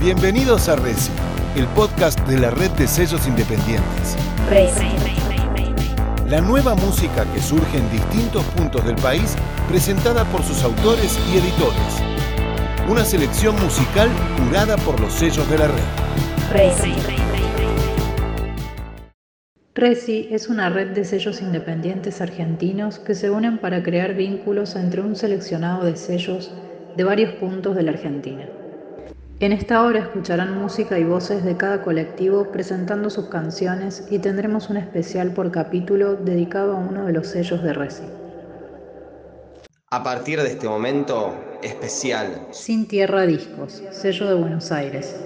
Bienvenidos a Reci, el podcast de la red de sellos independientes. La nueva música que surge en distintos puntos del país, presentada por sus autores y editores. Una selección musical curada por los sellos de la red. Reci es una red de sellos independientes argentinos que se unen para crear vínculos entre un seleccionado de sellos de varios puntos de la Argentina. En esta hora escucharán música y voces de cada colectivo presentando sus canciones y tendremos un especial por capítulo dedicado a uno de los sellos de Reci. A partir de este momento especial. Sin Tierra Discos, sello de Buenos Aires.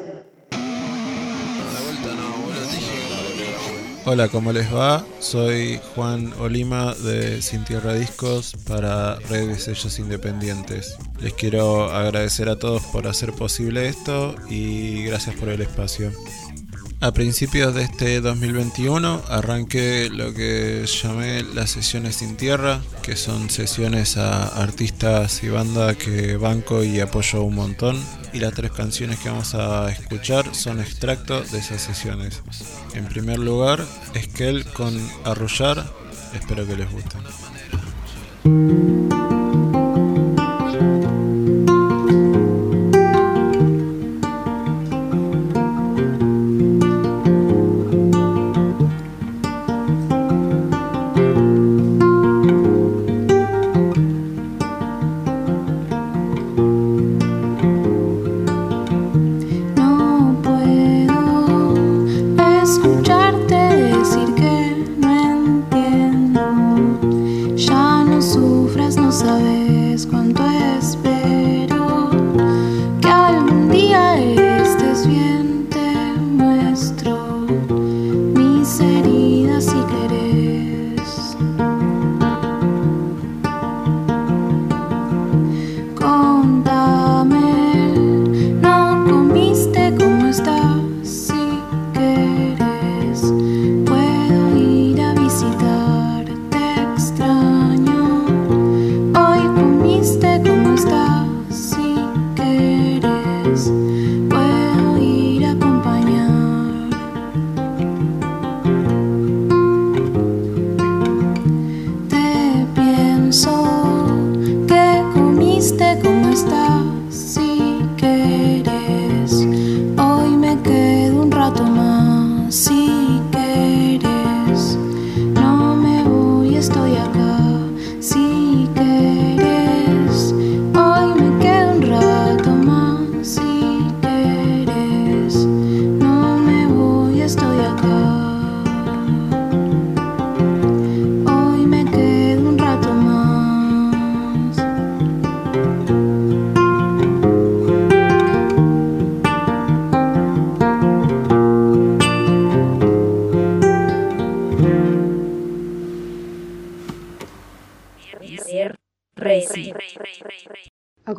Hola, ¿cómo les va? Soy Juan Olima de Sin Tierra Discos para Red de Sellos Independientes. Les quiero agradecer a todos por hacer posible esto y gracias por el espacio. A principios de este 2021 arranqué lo que llamé las sesiones sin tierra, que son sesiones a artistas y banda que banco y apoyo un montón. Y las tres canciones que vamos a escuchar son extractos de esas sesiones. En primer lugar, Esquel con Arrullar, espero que les guste.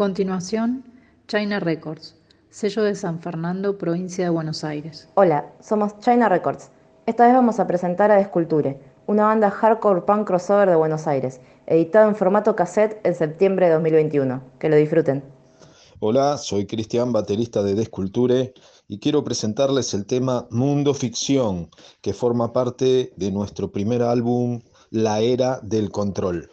Continuación, China Records, sello de San Fernando, provincia de Buenos Aires. Hola, somos China Records. Esta vez vamos a presentar a Desculture, una banda hardcore punk crossover de Buenos Aires, editado en formato cassette en septiembre de 2021. Que lo disfruten. Hola, soy Cristian, baterista de Desculture, y quiero presentarles el tema Mundo Ficción, que forma parte de nuestro primer álbum, La Era del Control.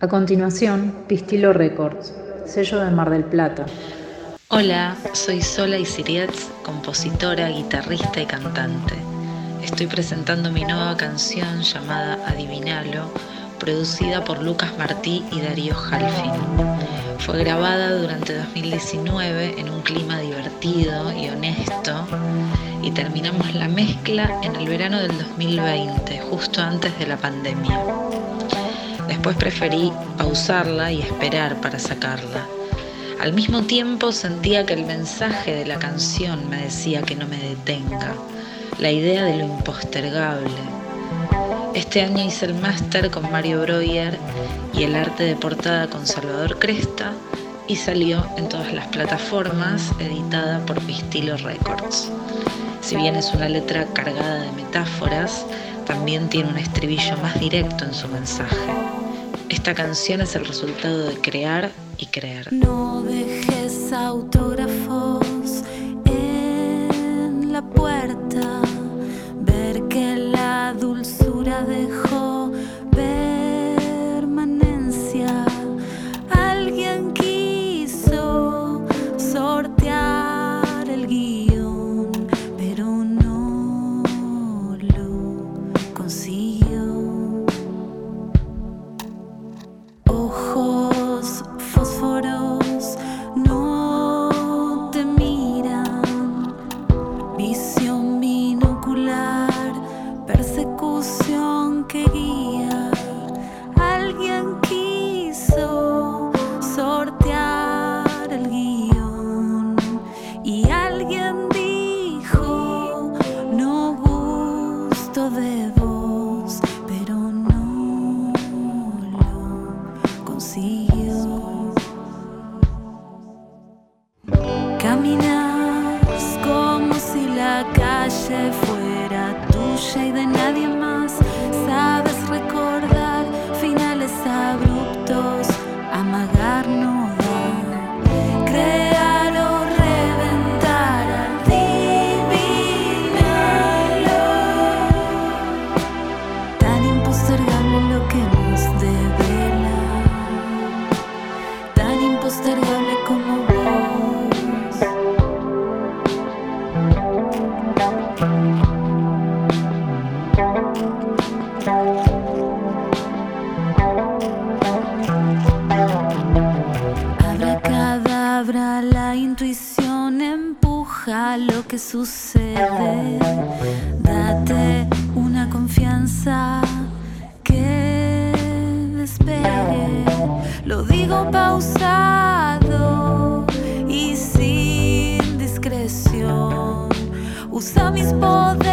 A continuación, Pistilo Records, sello de Mar del Plata. Hola, soy Sola Isirietz, compositora, guitarrista y cantante. Estoy presentando mi nueva canción llamada Adivinalo, producida por Lucas Martí y Darío Halfin. Fue grabada durante 2019 en un clima divertido y honesto y terminamos la mezcla en el verano del 2020, justo antes de la pandemia. Después preferí pausarla y esperar para sacarla. Al mismo tiempo sentía que el mensaje de la canción me decía que no me detenga, la idea de lo impostergable. Este año hice el máster con Mario Breuer y el arte de portada con Salvador Cresta y salió en todas las plataformas editada por Pistilo Records. Si bien es una letra cargada de metáforas, también tiene un estribillo más directo en su mensaje. Esta canción es el resultado de crear y creer. No dejes autógrafos en la puerta, ver que la dulzura dejó lo que sucede. Date una confianza que despegue. Lo digo pausado y sin discreción. Usa mis poderes,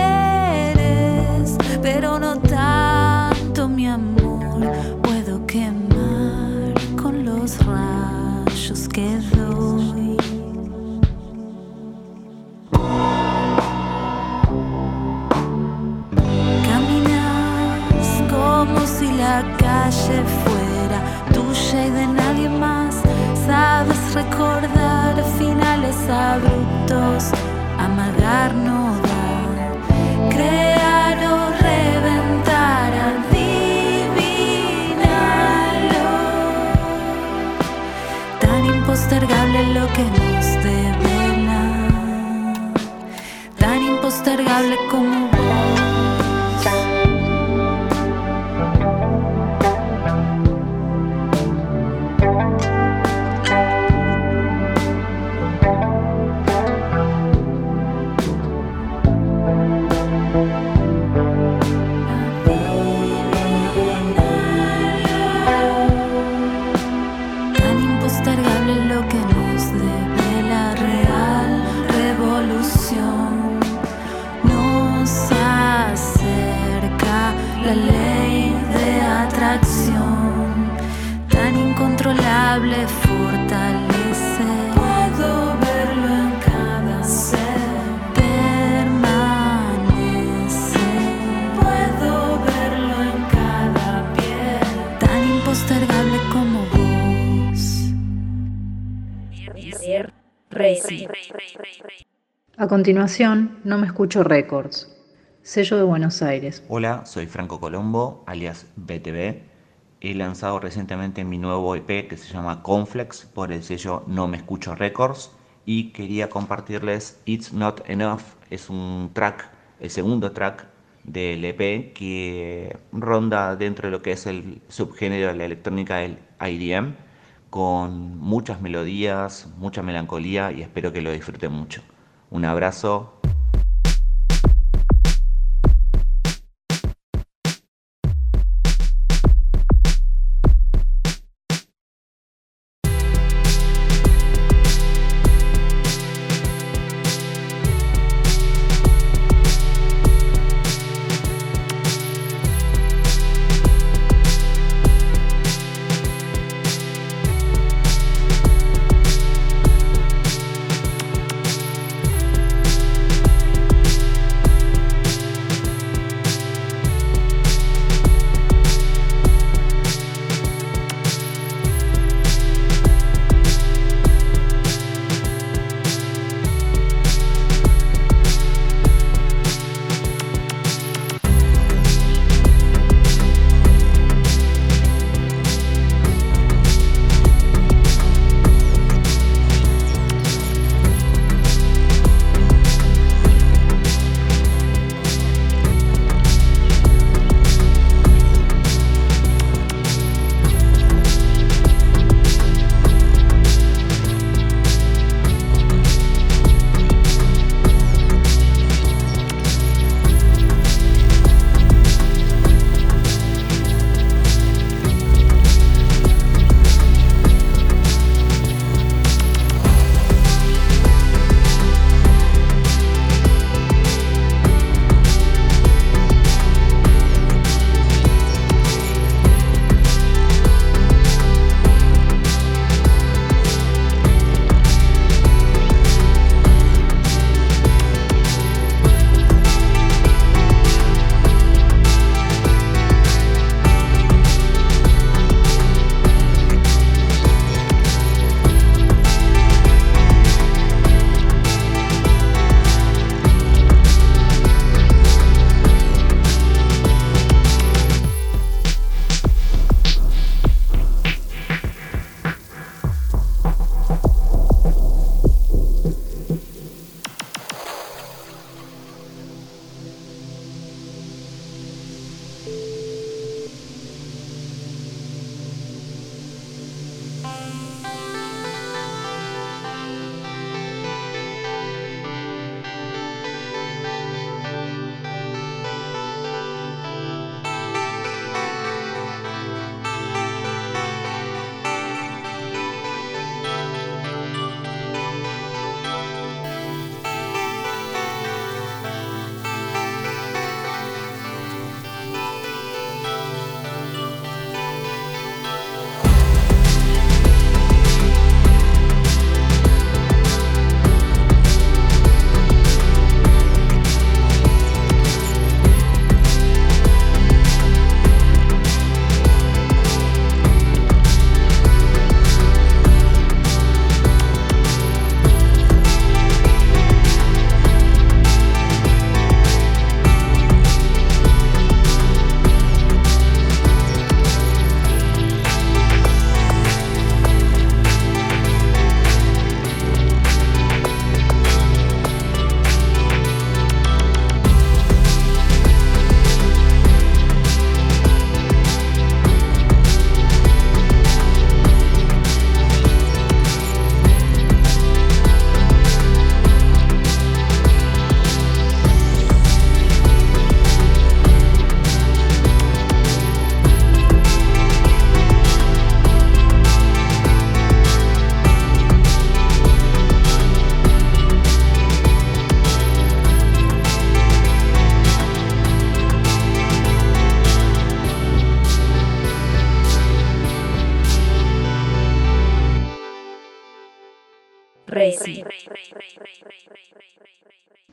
pero no tanto fuera tuya y de nadie más. Sabes recordar finales abruptos, amagar no da. Crear o reventar, adivinarlo. Tan impostergable lo que nos devela, tan impostergable como continuación, No Me Escucho Records, sello de Buenos Aires. Hola, soy Franco Colombo, alias BTV. He lanzado recientemente mi nuevo EP que se llama Conflex por el sello No Me Escucho Records y quería compartirles It's Not Enough. Es un track, el segundo track del EP que ronda dentro de lo que es el subgénero de la electrónica del IDM con muchas melodías, mucha melancolía y espero que lo disfruten mucho. Un abrazo,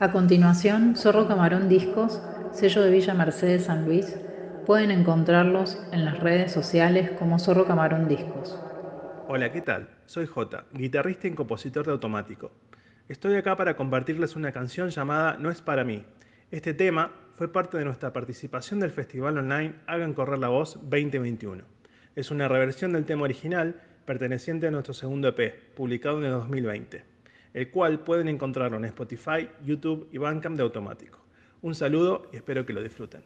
A continuación, Zorro Camarón Discos, sello de Villa Mercedes San Luis. Pueden encontrarlos en las redes sociales como Zorro Camarón Discos. Hola, ¿qué tal? Soy J, guitarrista y compositor de Automático. Estoy acá para compartirles una canción llamada No es para mí. Este tema fue parte de nuestra participación del festival online Hagan Correr la Voz 2021. Es una reversión del tema original perteneciente a nuestro segundo EP, publicado en el 2020 el cual pueden encontrarlo en Spotify, YouTube y Bandcamp de automático. Un saludo y espero que lo disfruten.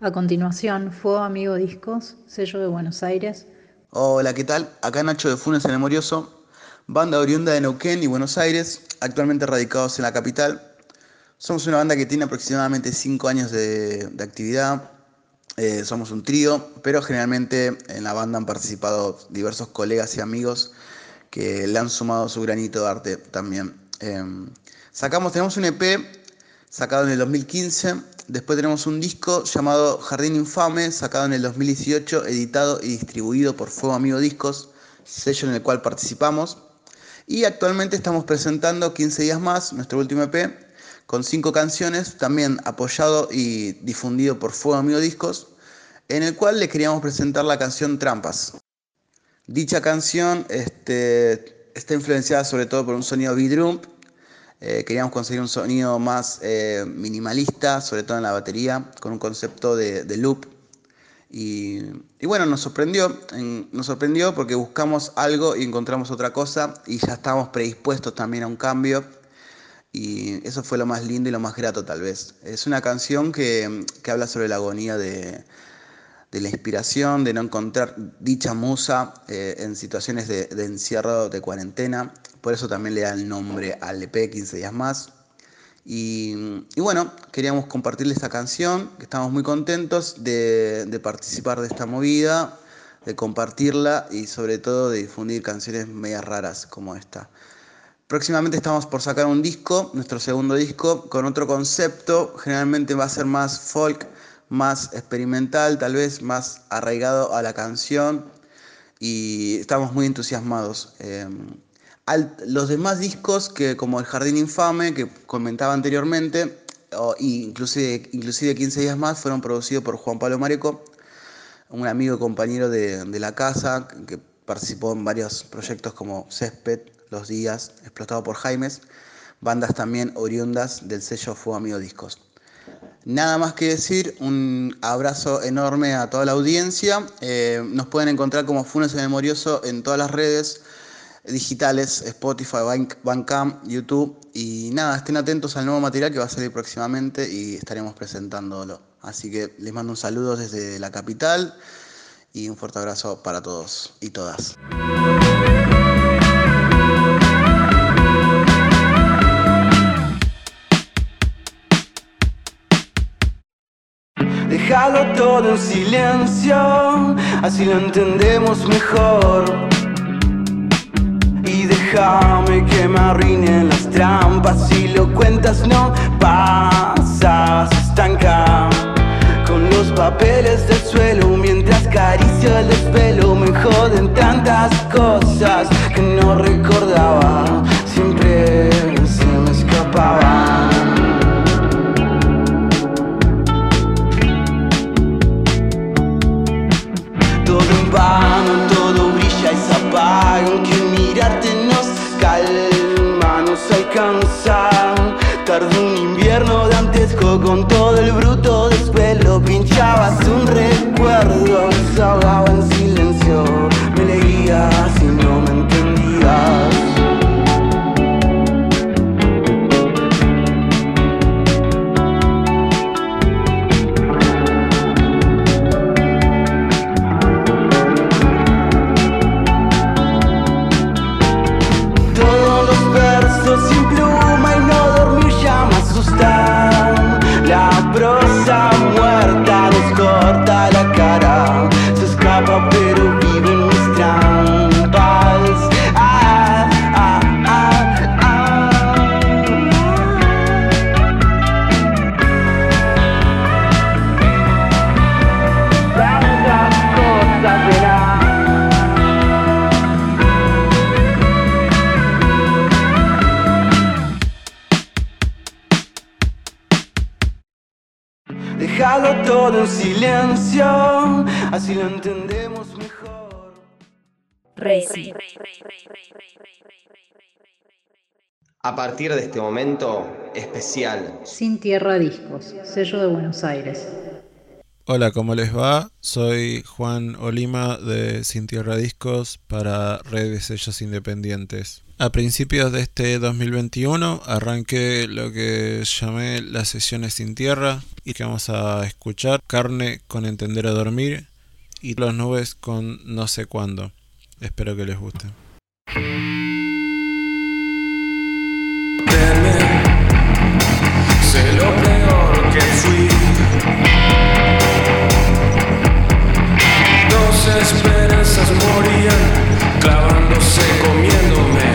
A continuación, Fuego Amigo Discos, sello de Buenos Aires. Hola, ¿qué tal? Acá Nacho de Funes en el Memorioso, banda oriunda de Neuquén y Buenos Aires, actualmente radicados en la capital. Somos una banda que tiene aproximadamente 5 años de, de actividad. Eh, somos un trío, pero generalmente en la banda han participado diversos colegas y amigos que le han sumado su granito de arte también. Eh, sacamos, tenemos un EP sacado en el 2015 Después tenemos un disco llamado Jardín Infame, sacado en el 2018, editado y distribuido por Fuego Amigo Discos, sello en el cual participamos. Y actualmente estamos presentando 15 días más, nuestro último EP, con 5 canciones, también apoyado y difundido por Fuego Amigo Discos, en el cual le queríamos presentar la canción Trampas. Dicha canción este, está influenciada sobre todo por un sonido beat eh, queríamos conseguir un sonido más eh, minimalista, sobre todo en la batería, con un concepto de, loop. Y, bueno, nos sorprendió, nos sorprendió porque buscamos algo y encontramos otra cosa y ya estábamos predispuestos también a un cambio. Y eso fue lo más lindo y lo más grato tal vez. Es una canción que, habla sobre la agonía de, la inspiración, de no encontrar dicha musa eh, en situaciones de, de, encierro, de cuarentena, por eso también le da el nombre al EP 15 días más. Y, bueno, queríamos compartirle esta canción, que estamos muy contentos de, participar de esta movida, de compartirla y sobre todo de difundir canciones medias raras como esta. Próximamente estamos por sacar un disco, nuestro segundo disco, con otro concepto, generalmente va a ser más folk, más experimental, tal vez más arraigado a la canción y estamos muy entusiasmados. Em, los demás discos, que como El Jardín Infame, que comentaba anteriormente, o, inclusive, inclusive 15 días más, fueron producidos por Juan Pablo Mareco, un amigo y compañero de, la casa, que participó en varios proyectos como Césped, Los Días, explotado por Jaimes, bandas también oriundas del sello Fuego Amigo Discos. Nada más que decir, un abrazo enorme a toda la audiencia. Eh, nos pueden encontrar como Funes Memorioso en todas las redes digitales, Spotify, Bandcamp, YouTube. Y nada, estén atentos al nuevo material que va a salir próximamente y estaremos presentándolo. Así que les mando un saludo desde la capital y un fuerte abrazo para todos y todas. Déjalo todo en silencio, así lo entendemos mejor. Déjame que me arruinen las trampas Si lo cuentas no pasas estanca Con los papeles del suelo Mientras caricio el desvelo Me joden tantas cosas Que no recordaba Siempre partir de este momento especial. Sin Tierra Discos, sello de Buenos Aires. Hola, ¿cómo les va? Soy Juan Olima de Sin Tierra Discos para Red de Sellos Independientes. A principios de este 2021 arranqué lo que llamé las sesiones sin tierra y que vamos a escuchar Carne con Entender a Dormir y Las Nubes con No sé cuándo. Espero que les guste. Esperanzas morían clavándose comiéndome.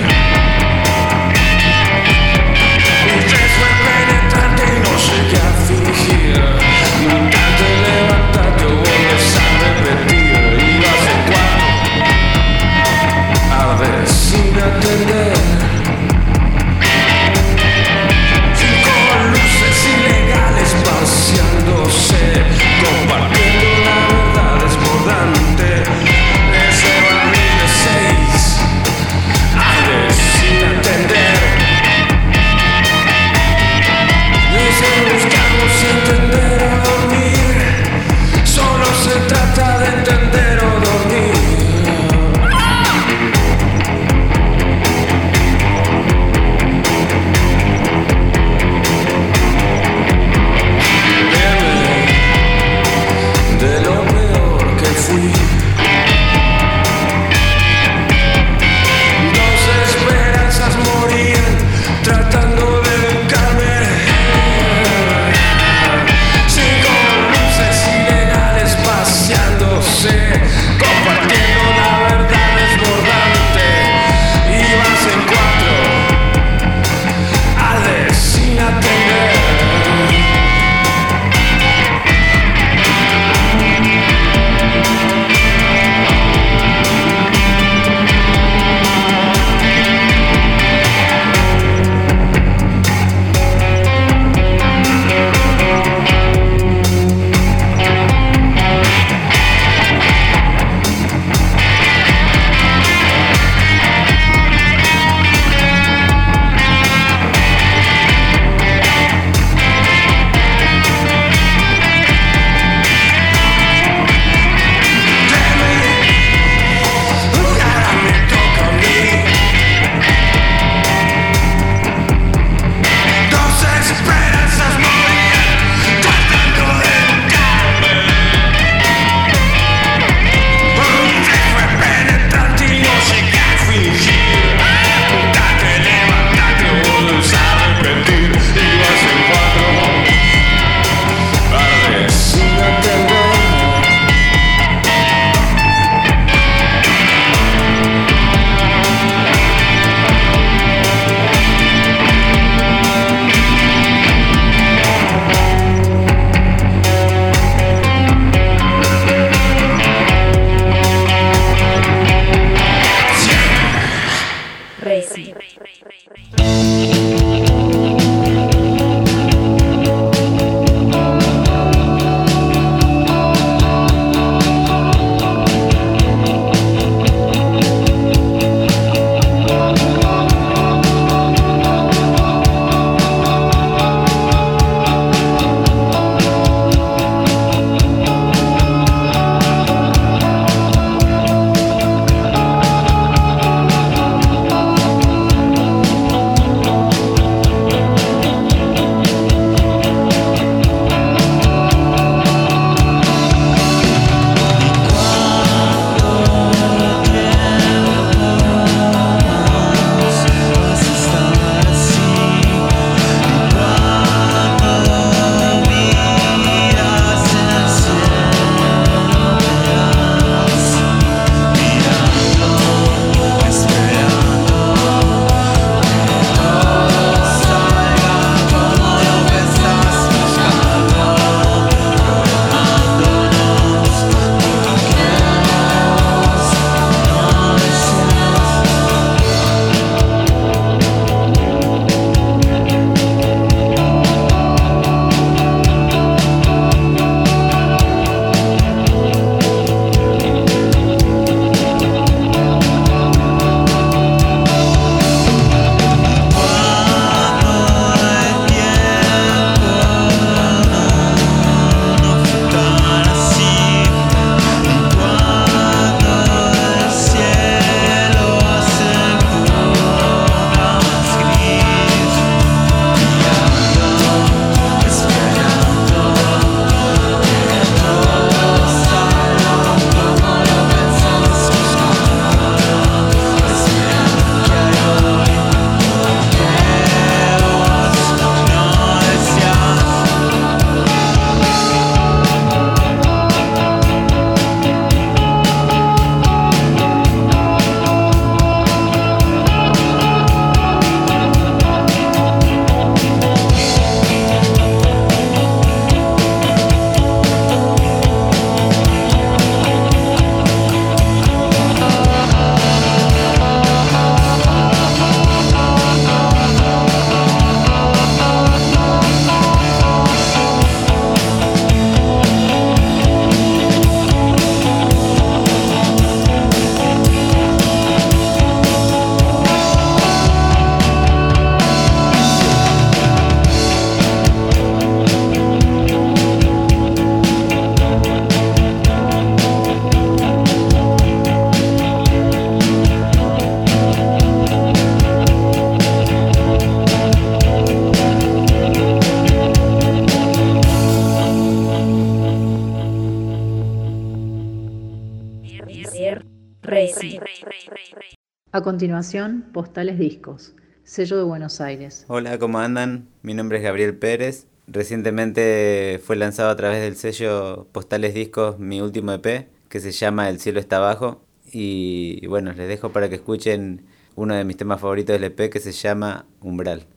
Continuación, Postales Discos, sello de Buenos Aires. Hola, ¿cómo andan? Mi nombre es Gabriel Pérez. Recientemente fue lanzado a través del sello Postales Discos mi último EP, que se llama El cielo está abajo. Y bueno, les dejo para que escuchen uno de mis temas favoritos del EP que se llama Umbral.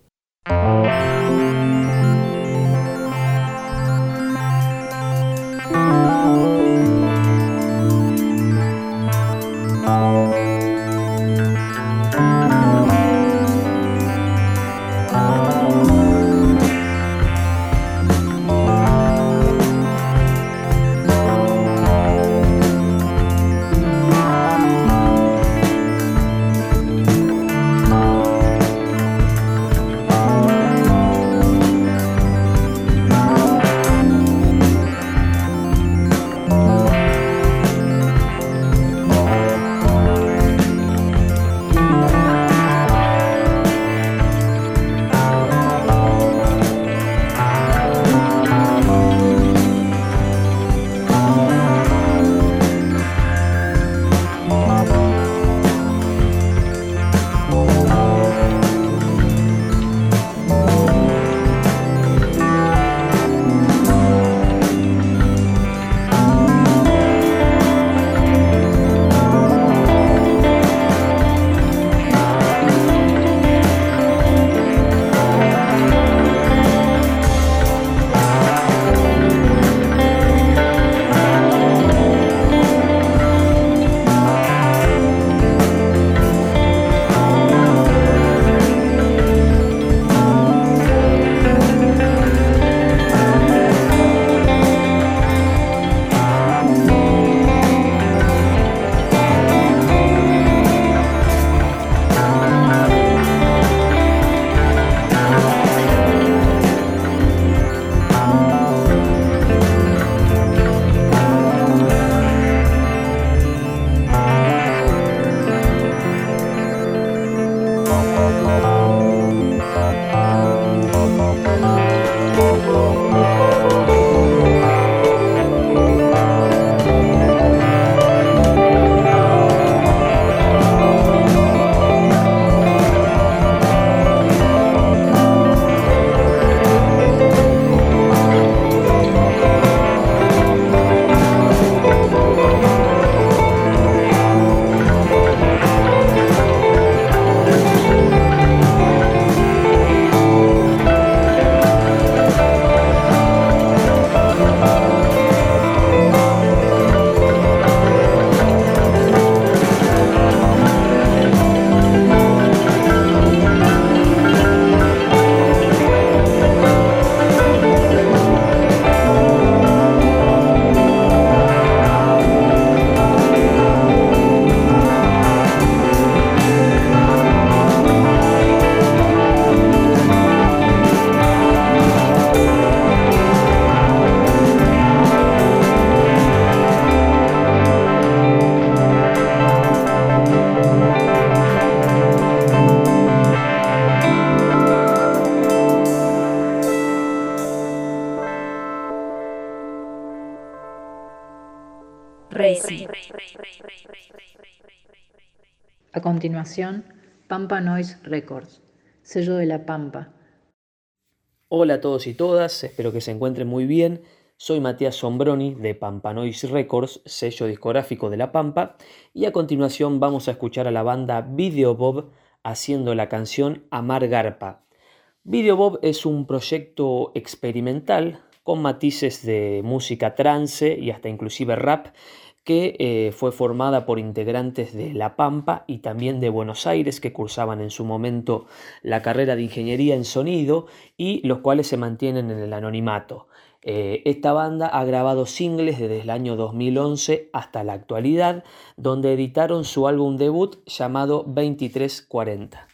Continuación, Pampa Noise Records, sello de La Pampa. Hola a todos y todas, espero que se encuentren muy bien. Soy Matías Sombroni de Pampa Noise Records, sello discográfico de La Pampa, y a continuación vamos a escuchar a la banda Video Bob haciendo la canción Amar Garpa. Video Bob es un proyecto experimental con matices de música trance y hasta inclusive rap que eh, fue formada por integrantes de La Pampa y también de Buenos Aires que cursaban en su momento la carrera de ingeniería en sonido y los cuales se mantienen en el anonimato. Eh, esta banda ha grabado singles desde el año 2011 hasta la actualidad, donde editaron su álbum debut llamado 2340.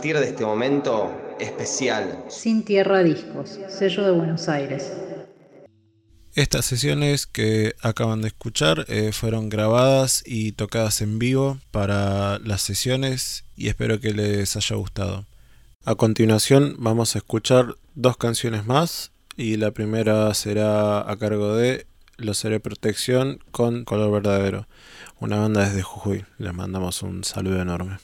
Partir de este momento especial, Sin Tierra Discos, sello de Buenos Aires. Estas sesiones que acaban de escuchar eh, fueron grabadas y tocadas en vivo para las sesiones y espero que les haya gustado. A continuación vamos a escuchar dos canciones más y la primera será a cargo de Los Seré Protección con Color Verdadero, una banda desde Jujuy. Les mandamos un saludo enorme.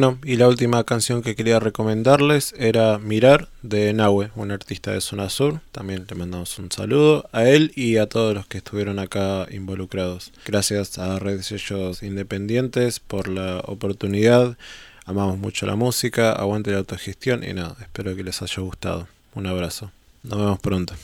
Bueno, y la última canción que quería recomendarles era Mirar de Nahue, un artista de Zona Sur. También le mandamos un saludo a él y a todos los que estuvieron acá involucrados. Gracias a Red Sellos Independientes por la oportunidad. Amamos mucho la música, aguante la autogestión y nada, espero que les haya gustado. Un abrazo. Nos vemos pronto.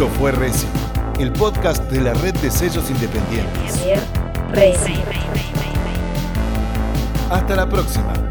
Esto fue Racing, el podcast de la red de sellos independientes. Hasta la próxima.